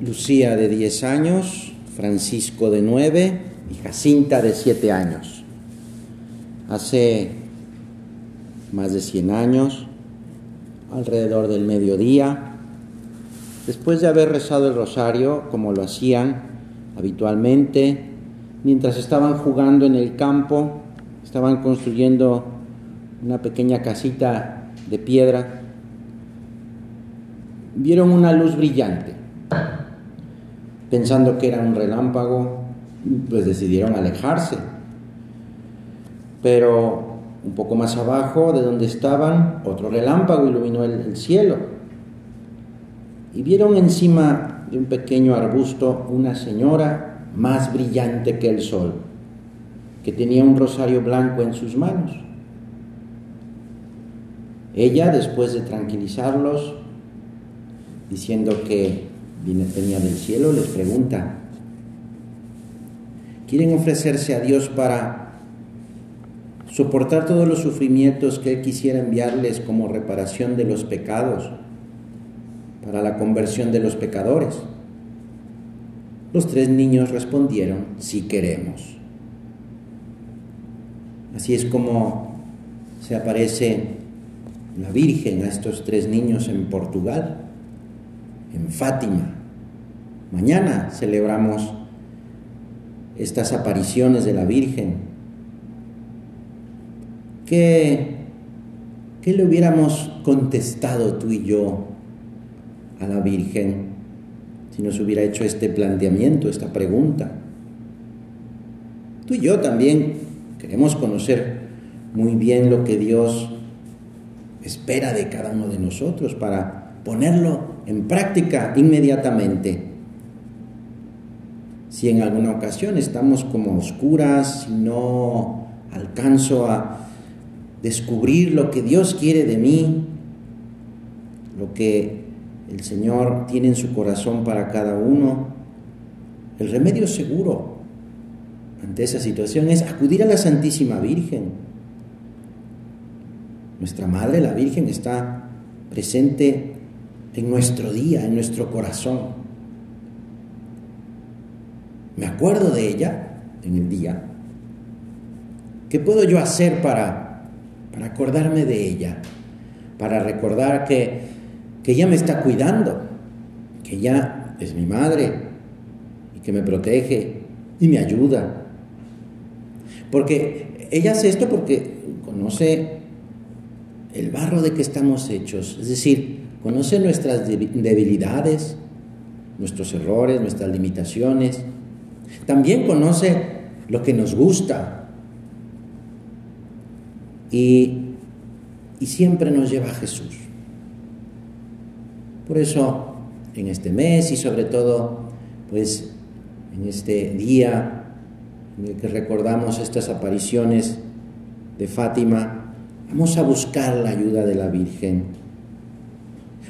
Lucía de 10 años, Francisco de 9 y Jacinta de 7 años. Hace más de 100 años, alrededor del mediodía, después de haber rezado el rosario como lo hacían habitualmente, mientras estaban jugando en el campo, estaban construyendo una pequeña casita de piedra, vieron una luz brillante. Pensando que era un relámpago, pues decidieron alejarse. Pero un poco más abajo de donde estaban, otro relámpago iluminó el, cielo. Y vieron encima de un pequeño arbusto una señora más brillante que el sol, que tenía un rosario blanco en sus manos. Ella, después de tranquilizarlos, diciendo que venía del cielo, les pregunta, ¿quieren ofrecerse a Dios para soportar todos los sufrimientos que Él quisiera enviarles como reparación de los pecados, para la conversión de los pecadores? Los tres niños respondieron, sí queremos. Así es como se aparece la Virgen a estos tres niños en Portugal en Fátima. Mañana celebramos estas apariciones de la Virgen. ¿Qué, ¿Qué le hubiéramos contestado tú y yo a la Virgen si nos hubiera hecho este planteamiento, esta pregunta? Tú y yo también queremos conocer muy bien lo que Dios espera de cada uno de nosotros para ponerlo en práctica inmediatamente. Si en alguna ocasión estamos como oscuras, no alcanzo a descubrir lo que Dios quiere de mí, lo que el Señor tiene en su corazón para cada uno, el remedio seguro ante esa situación es acudir a la Santísima Virgen. Nuestra Madre, la Virgen, está presente en nuestro día, en nuestro corazón. Me acuerdo de ella en el día. ¿Qué puedo yo hacer para, para acordarme de ella? Para recordar que, que ella me está cuidando, que ella es mi madre y que me protege y me ayuda. Porque ella hace esto porque conoce el barro de que estamos hechos, es decir, conoce nuestras debilidades, nuestros errores, nuestras limitaciones. También conoce lo que nos gusta. Y, y siempre nos lleva a Jesús. Por eso, en este mes y sobre todo, pues en este día en el que recordamos estas apariciones de Fátima, vamos a buscar la ayuda de la Virgen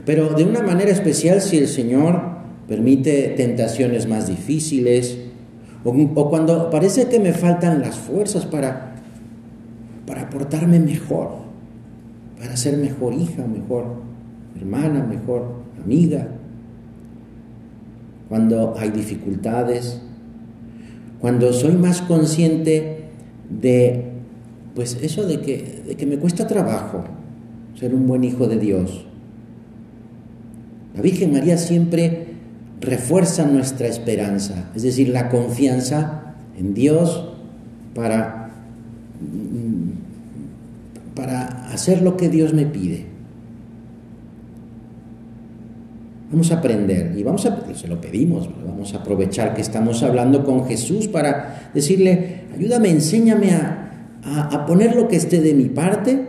pero de una manera especial si el Señor permite tentaciones más difíciles o, cuando parece que me faltan las fuerzas para, para portarme mejor, para ser mejor hija, mejor hermana, mejor amiga. Cuando hay dificultades, cuando soy más consciente de, pues eso de que, de que me cuesta trabajo ser un buen hijo de Dios la Virgen María siempre refuerza nuestra esperanza, es decir, la confianza en Dios para, mm, para hacer lo que Dios me pide. Vamos a aprender y vamos a, se lo pedimos, vamos a aprovechar que estamos hablando con Jesús para decirle, ayúdame, enséñame a, a poner lo que esté de mi parte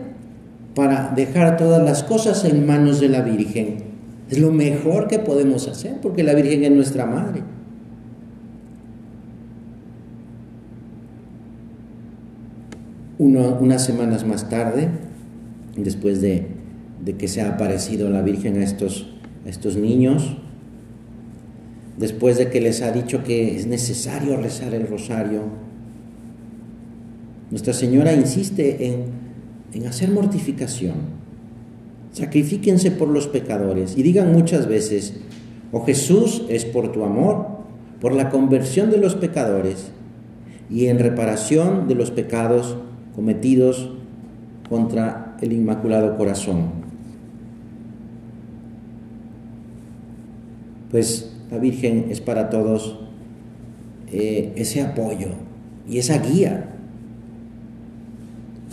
para dejar todas las cosas en manos de la Virgen es lo mejor que podemos hacer porque la Virgen es nuestra madre. unas semanas más tarde, después de, que se ha aparecido la Virgen a estos, a estos niños, después de que les ha dicho que es necesario rezar el rosario, Nuestra Señora insiste en, en hacer mortificación Sacrifíquense por los pecadores y digan muchas veces, Oh Jesús, es por tu amor, por la conversión de los pecadores y en reparación de los pecados cometidos contra el Inmaculado Corazón. Pues la Virgen es para todos eh, ese apoyo y esa guía.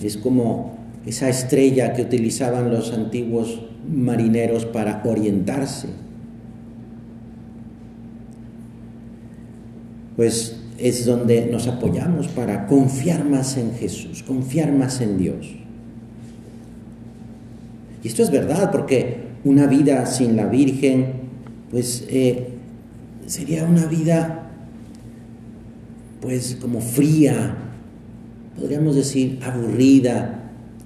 Es como esa estrella que utilizaban los antiguos marineros para orientarse. Pues es donde nos apoyamos para confiar más en Jesús, confiar más en Dios. Y esto es verdad, porque una vida sin la Virgen, pues eh, sería una vida, pues como fría, podríamos decir aburrida,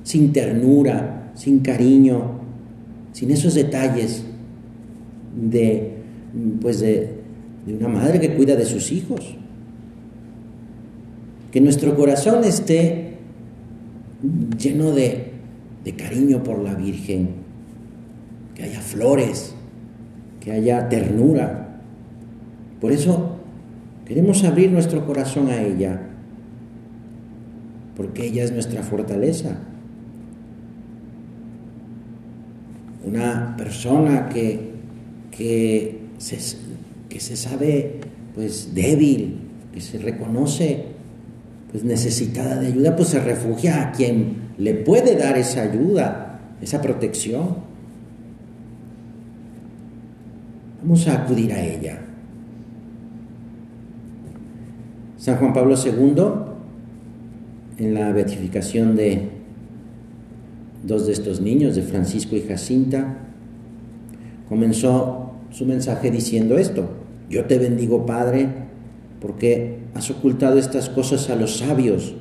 sin ternura, sin cariño, sin esos detalles de, pues de, de una madre que cuida de sus hijos. Que nuestro corazón esté lleno de, de cariño por la Virgen, que haya flores, que haya ternura. Por eso queremos abrir nuestro corazón a ella, porque ella es nuestra fortaleza. Una persona que, que, se, que se sabe pues débil, que se reconoce pues necesitada de ayuda, pues se refugia a quien le puede dar esa ayuda, esa protección. Vamos a acudir a ella. San Juan Pablo II, en la beatificación de dos de estos niños, de Francisco y Jacinta, comenzó su mensaje diciendo esto, yo te bendigo Padre, porque has ocultado estas cosas a los sabios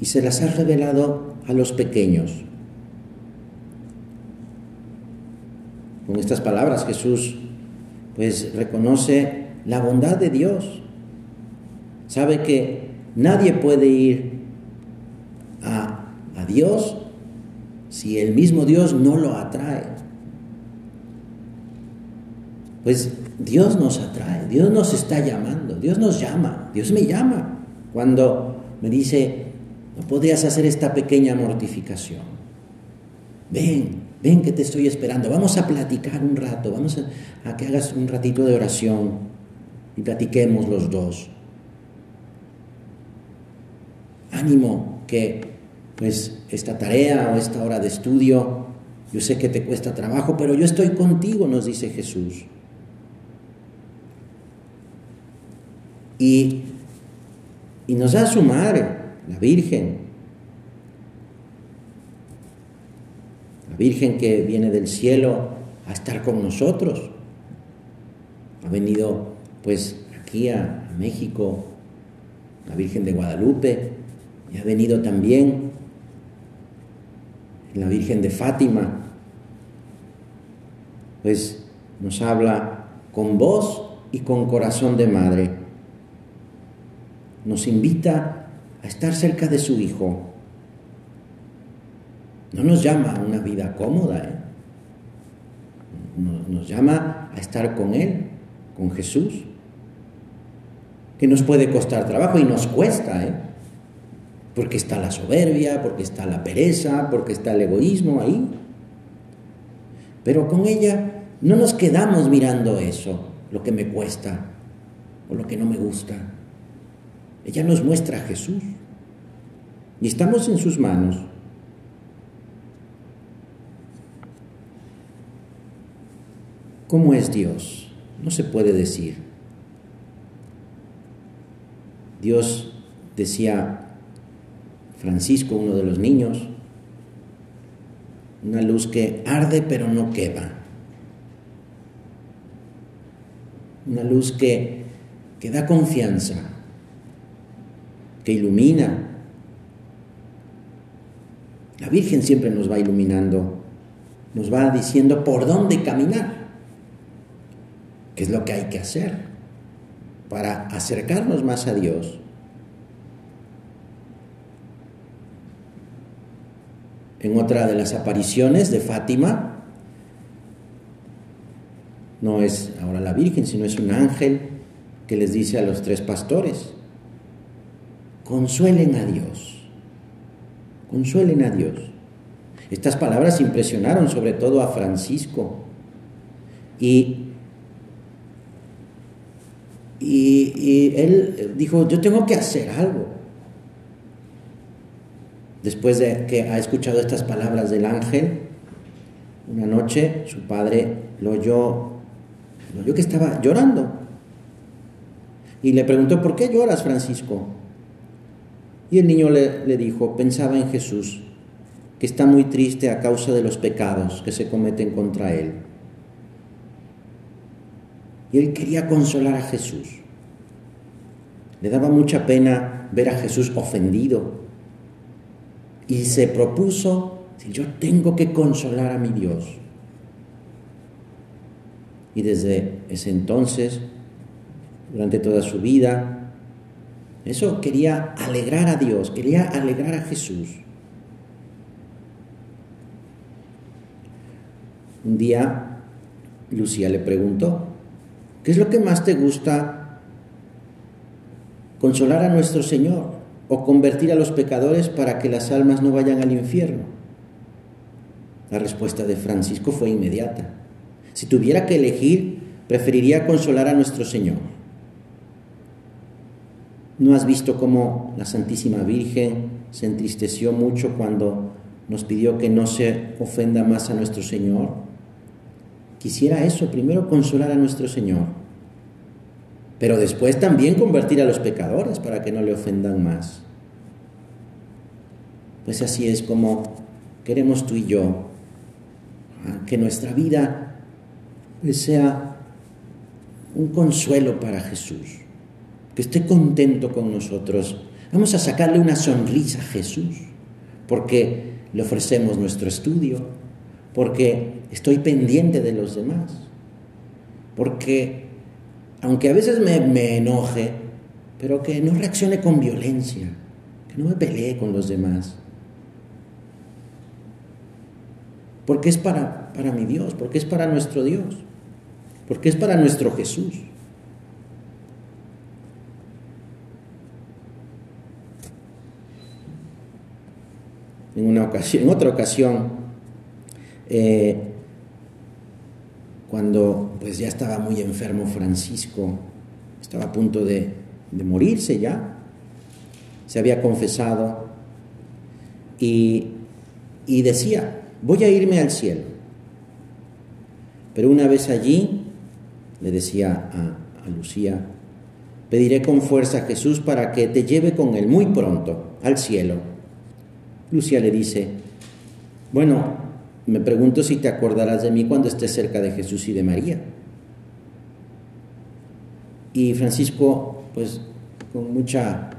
y se las has revelado a los pequeños. Con estas palabras Jesús pues reconoce la bondad de Dios. Sabe que nadie puede ir a, a Dios si el mismo Dios no lo atrae. Pues Dios nos atrae, Dios nos está llamando, Dios nos llama, Dios me llama cuando me dice, no podrías hacer esta pequeña mortificación. Ven, ven que te estoy esperando, vamos a platicar un rato, vamos a, a que hagas un ratito de oración y platiquemos los dos. Ánimo que pues esta tarea o esta hora de estudio, yo sé que te cuesta trabajo, pero yo estoy contigo, nos dice Jesús. Y, y nos da su madre, la Virgen. La Virgen que viene del cielo a estar con nosotros. Ha venido pues aquí a, México, la Virgen de Guadalupe, y ha venido también la Virgen de Fátima. Pues nos habla con voz y con corazón de madre nos invita a estar cerca de su Hijo. No nos llama a una vida cómoda, ¿eh? nos, llama a estar con Él, con Jesús, que nos puede costar trabajo y nos cuesta, ¿eh? Porque está la soberbia, porque está la pereza, porque está el egoísmo ahí. Pero con ella no nos quedamos mirando eso, lo que me cuesta o lo que no me gusta. Ella nos muestra a Jesús. Y estamos en sus manos. ¿Cómo es Dios? No se puede decir. Dios, decía Francisco, uno de los niños, una luz que arde pero no quema. Una luz que, que da confianza, que ilumina. La Virgen siempre nos va iluminando, nos va diciendo por dónde caminar, qué es lo que hay que hacer para acercarnos más a Dios. En otra de las apariciones de Fátima, no es ahora la Virgen, sino es un ángel que les dice a los tres pastores, consuelen a Dios, consuelen a Dios. Estas palabras impresionaron sobre todo a Francisco y, y, él dijo, yo tengo que hacer algo. Después de que ha escuchado estas palabras del ángel, una noche su padre lo oyó, lo oyó que estaba llorando. Y le preguntó, ¿por qué lloras, Francisco? Y el niño le, le dijo, pensaba en Jesús, que está muy triste a causa de los pecados que se cometen contra él. Y él quería consolar a Jesús. Le daba mucha pena ver a Jesús ofendido. Y se propuso, yo tengo que consolar a mi Dios. Y desde ese entonces, durante toda su vida, eso quería alegrar a Dios, quería alegrar a Jesús. Un día Lucía le preguntó, ¿qué es lo que más te gusta consolar a nuestro Señor o convertir a los pecadores para que las almas no vayan al infierno? La respuesta de Francisco fue inmediata. Si tuviera que elegir, preferiría consolar a nuestro Señor. ¿No has visto cómo la Santísima Virgen se entristeció mucho cuando nos pidió que no se ofenda más a nuestro Señor? quisiera eso, primero consolar a nuestro Señor, pero después también convertir a los pecadores para que no le ofendan más. Pues así es como queremos tú y yo, ah, que nuestra vida pues, sea un consuelo para Jesús, que esté contento con nosotros. Vamos a sacarle una sonrisa a Jesús, porque le ofrecemos nuestro estudio, porque estoy pendiente de los demás, porque aunque a veces me, enoje, pero que no reaccione con violencia, que no me pelee con los demás, porque es para, para mi Dios, porque es para nuestro Dios, porque es para nuestro Jesús. En, una ocasión, en otra ocasión, eh, cuando pues ya estaba muy enfermo Francisco, estaba a punto de, morirse ya, se había confesado y, decía, voy a irme al cielo. Pero una vez allí, le decía a, a Lucía, pediré con fuerza a Jesús para que te lleve con él muy pronto al cielo. Lucía le dice, bueno, me pregunto si te acordarás de mí cuando estés cerca de Jesús y de María. Y Francisco, pues con mucha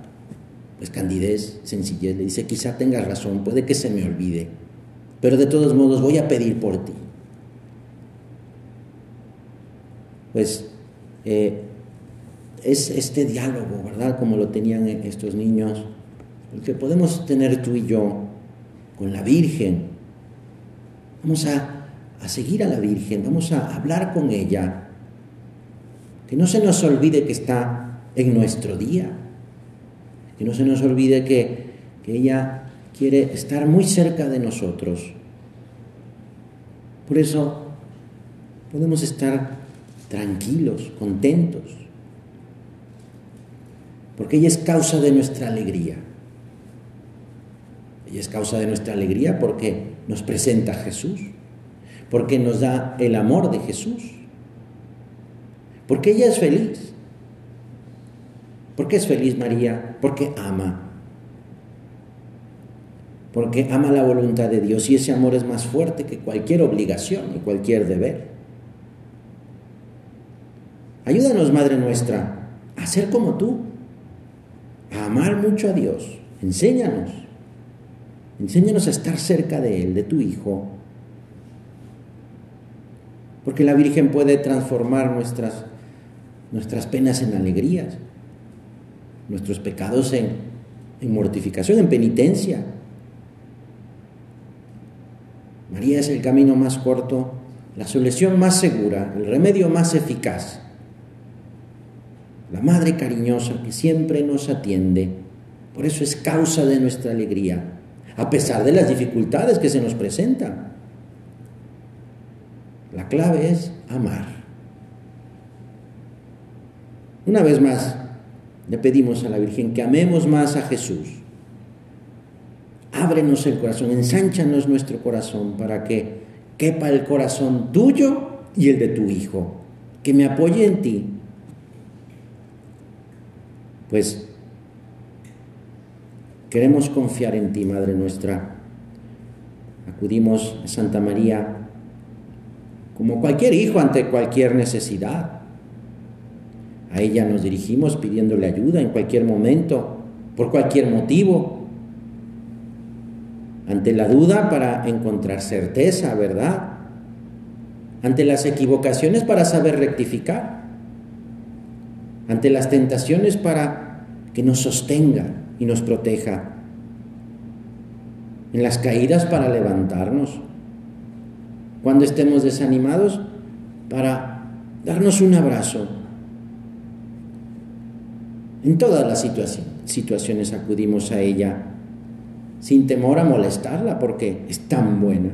pues, candidez, sencillez, le dice, quizá tengas razón, puede que se me olvide, pero de todos modos voy a pedir por ti. Pues eh, es este diálogo, ¿verdad? Como lo tenían estos niños, el que podemos tener tú y yo con la Virgen, Vamos a, seguir a la Virgen, vamos a hablar con ella. Que no se nos olvide que está en nuestro día. Que no se nos olvide que, que ella quiere estar muy cerca de nosotros. Por eso podemos estar tranquilos, contentos, porque ella es causa de nuestra alegría. Ella es causa de nuestra alegría porque nos presenta Jesús, porque nos da el amor de Jesús, porque ella es feliz. ¿Por qué es feliz María? Porque ama. Porque ama la voluntad de Dios y ese amor es más fuerte que cualquier obligación y cualquier deber. Ayúdanos, Madre nuestra, a ser como tú, a amar mucho a Dios. Enséñanos Enséñanos a estar cerca de Él, de tu Hijo. Porque la Virgen puede transformar nuestras, nuestras penas en alegrías, nuestros pecados en, en mortificación, en penitencia. María es el camino más corto la solución más segura, el remedio más eficaz. La madre cariñosa que siempre nos atiende, por eso es causa de nuestra alegría, a pesar de las dificultades que se nos presentan. La clave es amar. Una vez más, le pedimos a la Virgen que amemos más a Jesús. Ábrenos el corazón, ensánchanos nuestro corazón para que quepa el corazón tuyo y el de tu Hijo, que me apoye en ti. Pues queremos confiar en ti, Madre nuestra. Acudimos a Santa María como cualquier hijo ante cualquier necesidad. A ella nos dirigimos pidiéndole ayuda en cualquier momento, por cualquier motivo. Ante la duda para encontrar certeza, ¿verdad? Ante las equivocaciones para saber rectificar. Ante las tentaciones para que nos sostenga y nos proteja. En las caídas para levantarnos cuando estemos desanimados, para darnos un abrazo. En todas las situaciones acudimos a ella sin temor a molestarla porque es tan buena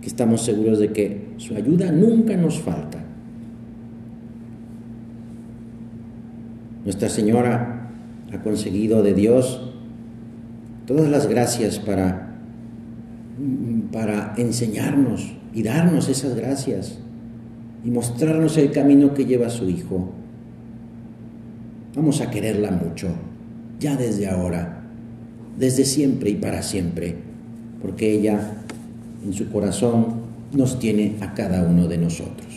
que estamos seguros de que su ayuda nunca nos falta. Nuestra Señora ha conseguido de Dios todas las gracias para para enseñarnos y darnos esas gracias y mostrarnos el camino que lleva su Hijo. Vamos a quererla mucho, ya desde ahora, desde siempre y para siempre, porque ella en su corazón nos tiene a cada uno de nosotros.